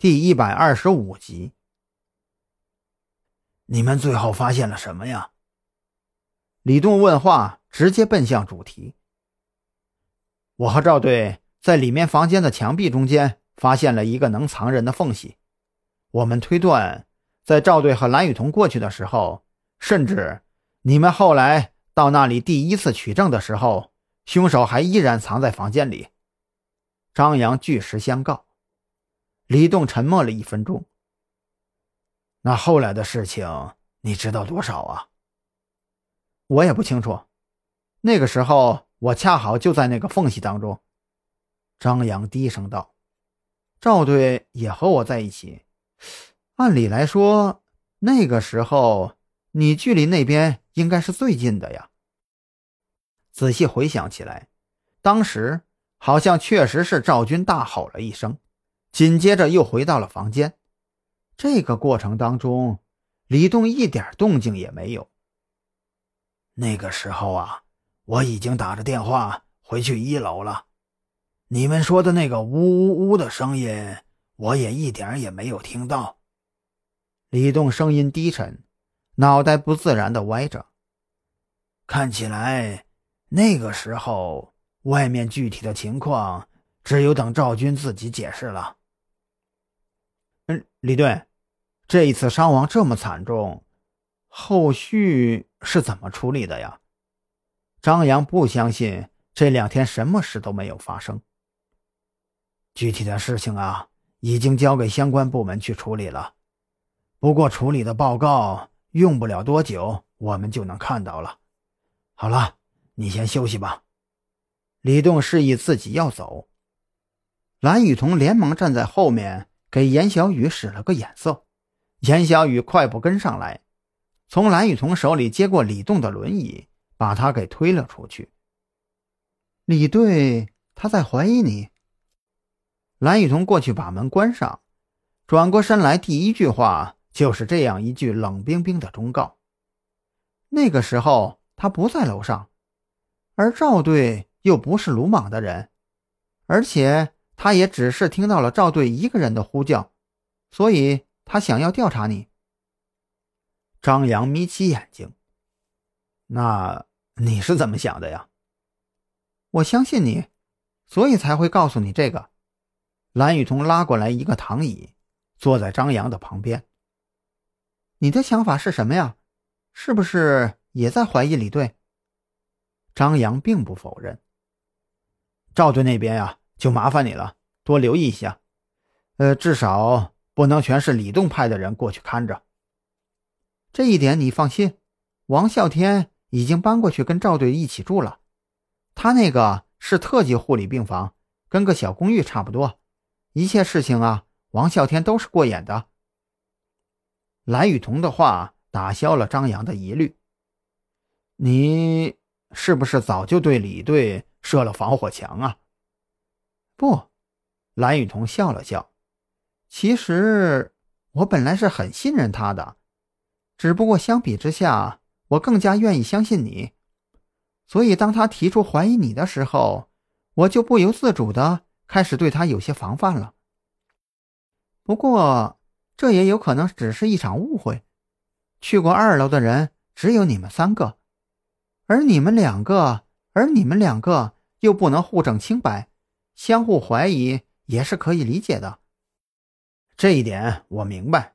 第一百二十五集。你们最后发现了什么呀？李栋问话，直接奔向主题。我和赵队在里面房间的墙壁中间发现了一个能藏人的缝隙。我们推断，在赵队和蓝雨桐过去的时候，甚至你们后来到那里第一次取证的时候，凶手还依然藏在房间里。张扬据实相告。李栋沉默了一分钟。那后来的事情你知道多少啊？我也不清楚。那个时候我恰好就在那个缝隙当中。张扬低声道：“赵队也和我在一起。按理来说，那个时候你距离那边应该是最近的呀。”仔细回想起来，当时好像确实是赵军大吼了一声。紧接着又回到了房间。这个过程当中，李栋一点动静也没有。那个时候啊，我已经打着电话回去一楼了。你们说的那个呜呜呜的声音，我也一点也没有听到。李栋声音低沉，脑袋不自然的歪着。看起来那个时候外面具体的情况，只有等赵军自己解释了。李队，这一次伤亡这么惨重，后续是怎么处理的呀？张扬不相信这两天什么事都没有发生。具体的事情啊，已经交给相关部门去处理了。不过处理的报告用不了多久，我们就能看到了。好了，你先休息吧。李栋示意自己要走，蓝雨桐连忙站在后面。给严小雨使了个眼色，严小雨快步跟上来，从蓝雨桐手里接过李栋的轮椅，把他给推了出去。李队，他在怀疑你。蓝雨桐过去把门关上，转过身来，第一句话就是这样一句冷冰冰的忠告。那个时候他不在楼上，而赵队又不是鲁莽的人，而且。他也只是听到了赵队一个人的呼叫，所以他想要调查你。张扬眯起眼睛，那你是怎么想的呀？我相信你，所以才会告诉你这个。蓝雨桐拉过来一个躺椅，坐在张扬的旁边。你的想法是什么呀？是不是也在怀疑李队？张扬并不否认。赵队那边呀。就麻烦你了，多留意一下，呃，至少不能全是李栋派的人过去看着。这一点你放心，王啸天已经搬过去跟赵队一起住了，他那个是特级护理病房，跟个小公寓差不多，一切事情啊，王啸天都是过眼的。蓝雨桐的话打消了张扬的疑虑，你是不是早就对李队设了防火墙啊？不，蓝雨桐笑了笑。其实我本来是很信任他的，只不过相比之下，我更加愿意相信你。所以当他提出怀疑你的时候，我就不由自主的开始对他有些防范了。不过这也有可能只是一场误会。去过二楼的人只有你们三个，而你们两个，而你们两个又不能互证清白。相互怀疑也是可以理解的，这一点我明白。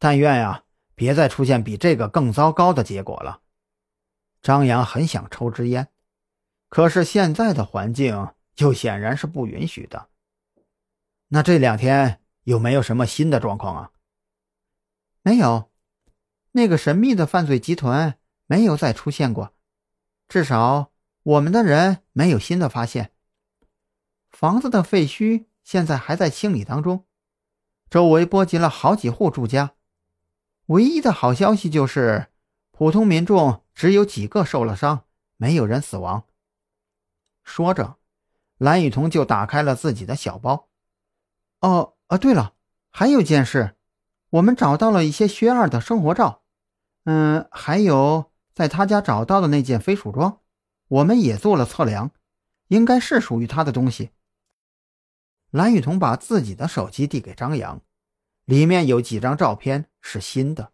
但愿呀，别再出现比这个更糟糕的结果了。张扬很想抽支烟，可是现在的环境又显然是不允许的。那这两天有没有什么新的状况啊？没有，那个神秘的犯罪集团没有再出现过，至少我们的人没有新的发现。房子的废墟现在还在清理当中，周围波及了好几户住家。唯一的好消息就是，普通民众只有几个受了伤，没有人死亡。说着，蓝雨桐就打开了自己的小包。哦，啊，对了，还有件事，我们找到了一些薛二的生活照，嗯，还有在他家找到的那件飞鼠装，我们也做了测量，应该是属于他的东西。蓝雨桐把自己的手机递给张扬，里面有几张照片是新的。